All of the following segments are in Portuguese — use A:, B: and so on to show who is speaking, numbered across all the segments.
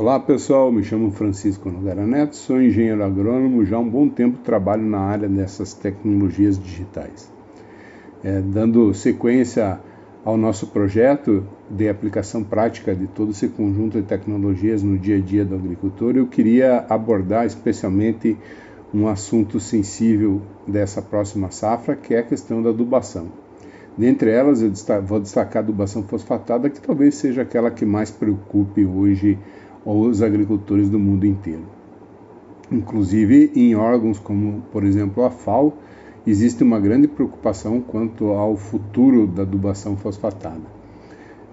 A: Olá pessoal, me chamo Francisco Nogara Neto, sou engenheiro agrônomo, já há um bom tempo trabalho na área dessas tecnologias digitais. É, dando sequência ao nosso projeto de aplicação prática de todo esse conjunto de tecnologias no dia a dia do agricultor, eu queria abordar especialmente um assunto sensível dessa próxima safra, que é a questão da adubação. Dentre elas, eu vou destacar a adubação fosfatada, que talvez seja aquela que mais preocupe hoje os agricultores do mundo inteiro. Inclusive, em órgãos como, por exemplo, a FAO, existe uma grande preocupação quanto ao futuro da adubação fosfatada.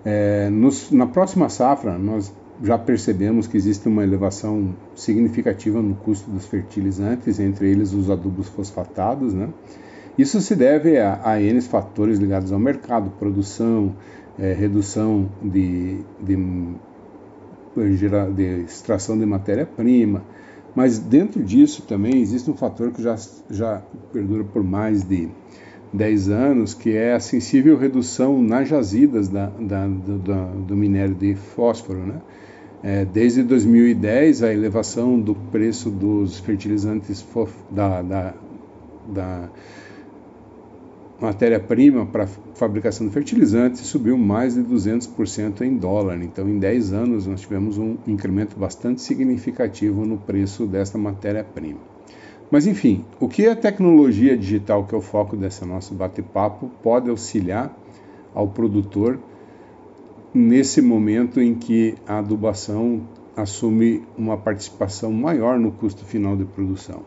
A: É, nos, na próxima safra, nós já percebemos que existe uma elevação significativa no custo dos fertilizantes, entre eles os adubos fosfatados, né? Isso se deve a, a N fatores ligados ao mercado, produção, é, redução de, de, de extração de matéria-prima, mas dentro disso também existe um fator que já, já perdura por mais de 10 anos, que é a sensível redução nas jazidas da, da, do, do, minério de fósforo. Né? É, desde 2010, a elevação do preço dos fertilizantes da, da, da matéria-prima para fabricação de fertilizantes subiu mais de 200% em dólar. Então, em 10 anos, nós tivemos um incremento bastante significativo no preço desta matéria-prima. Mas, enfim, o que a tecnologia digital, que é o foco desse nosso bate-papo, pode auxiliar ao produtor nesse momento em que a adubação assume uma participação maior no custo final de produção?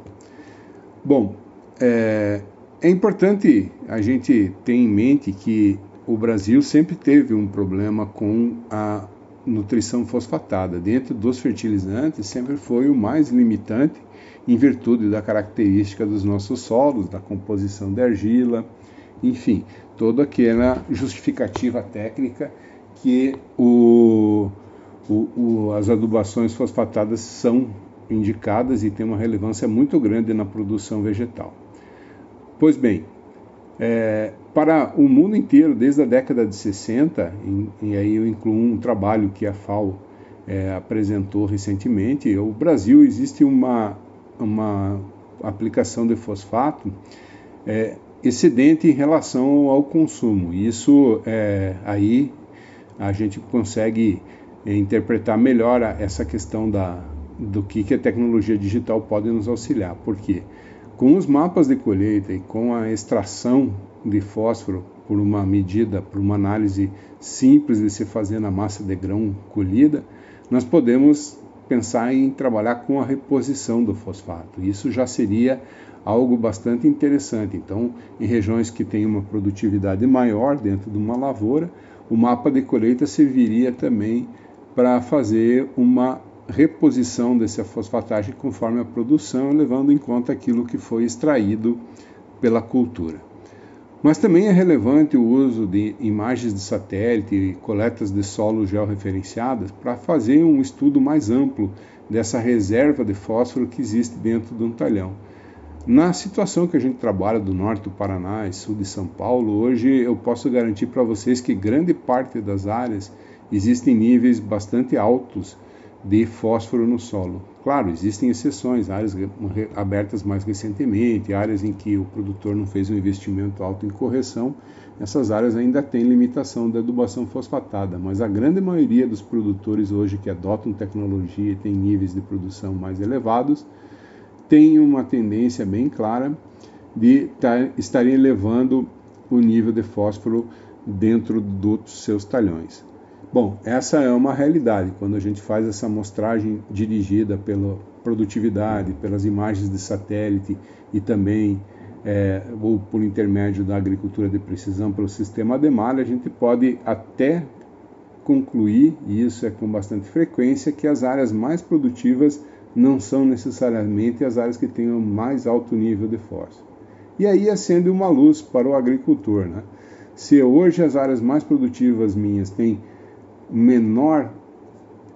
A: Bom, é, é importante a gente ter em mente que o Brasil sempre teve um problema com a nutrição fosfatada. Dentro dos fertilizantes, sempre foi o mais limitante em virtude da característica dos nossos solos, da composição da argila, enfim, toda aquela justificativa técnica que o, o, o, as adubações fosfatadas são indicadas e têm uma relevância muito grande na produção vegetal. Pois bem, é, para o mundo inteiro, desde a década de 60, e, e aí eu incluo um trabalho que a FAO é, apresentou recentemente, o Brasil existe uma, uma aplicação de fosfato é, excedente em relação ao consumo. Isso é, aí a gente consegue interpretar melhor essa questão da, do que, que a tecnologia digital pode nos auxiliar. Por quê? Porque com os mapas de colheita e com a extração de fósforo por uma medida, por uma análise simples de se fazer na massa de grão colhida, nós podemos pensar em trabalhar com a reposição do fosfato. Isso já seria algo bastante interessante. Então, em regiões que têm uma produtividade maior dentro de uma lavoura, o mapa de colheita serviria também para fazer uma reposição dessa fosfatagem conforme a produção, levando em conta aquilo que foi extraído pela cultura. Mas também é relevante o uso de imagens de satélite e coletas de solo georreferenciadas para fazer um estudo mais amplo dessa reserva de fósforo que existe dentro de um talhão. Na situação que a gente trabalha do norte do Paraná e sul de São Paulo, hoje eu posso garantir para vocês que grande parte das áreas existem níveis bastante altos de fósforo no solo. Claro, existem exceções, áreas abertas mais recentemente, áreas em que o produtor não fez um investimento alto em correção, essas áreas ainda têm limitação da adubação fosfatada, mas a grande maioria dos produtores hoje que adotam tecnologia e têm níveis de produção mais elevados, tem uma tendência bem clara de estarem elevando o nível de fósforo dentro dos seus talhões. Bom, essa é uma realidade. Quando a gente faz essa amostragem dirigida pela produtividade, pelas imagens de satélite e também é, ou por intermédio da agricultura de precisão pelo sistema ADEMAR, a gente pode até concluir, e isso é com bastante frequência, que as áreas mais produtivas não são necessariamente as áreas que tenham mais alto nível de fósforo. E aí acende uma luz para o agricultor. Né? Se hoje as áreas mais produtivas minhas têm menor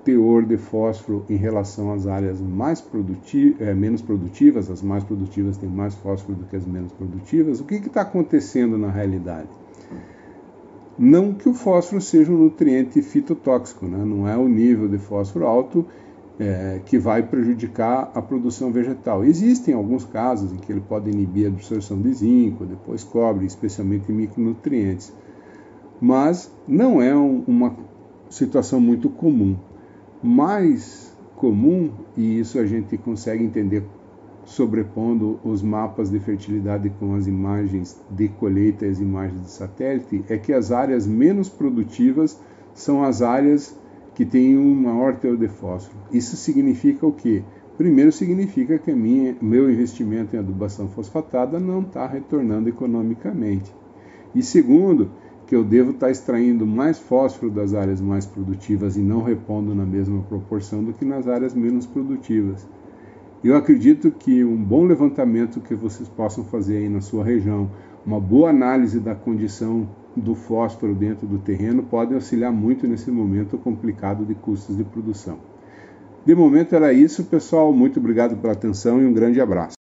A: teor de fósforo em relação às áreas mais produtivas, é, menos produtivas, as mais produtivas têm mais fósforo do que as menos produtivas, o que está acontecendo na realidade? Não que o fósforo seja um nutriente fitotóxico, né? não é o nível de fósforo alto é, que vai prejudicar a produção vegetal. Existem alguns casos em que ele pode inibir a absorção de zinco, depois cobre, especialmente micronutrientes, mas não é um, uma situação muito comum. Mais comum, e isso a gente consegue entender sobrepondo os mapas de fertilidade com as imagens de colheita e as imagens de satélite, é que as áreas menos produtivas são as áreas que têm um maior teor de fósforo. Isso significa o quê? Primeiro, significa que minha, meu investimento em adubação fosfatada não está retornando economicamente. E segundo, que eu devo estar tá extraindo mais fósforo das áreas mais produtivas e não repondo na mesma proporção do que nas áreas menos produtivas. Eu acredito que um bom levantamento que vocês possam fazer aí na sua região, uma boa análise da condição do fósforo dentro do terreno pode auxiliar muito nesse momento complicado de custos de produção. De momento era isso, pessoal. Muito obrigado pela atenção e um grande abraço.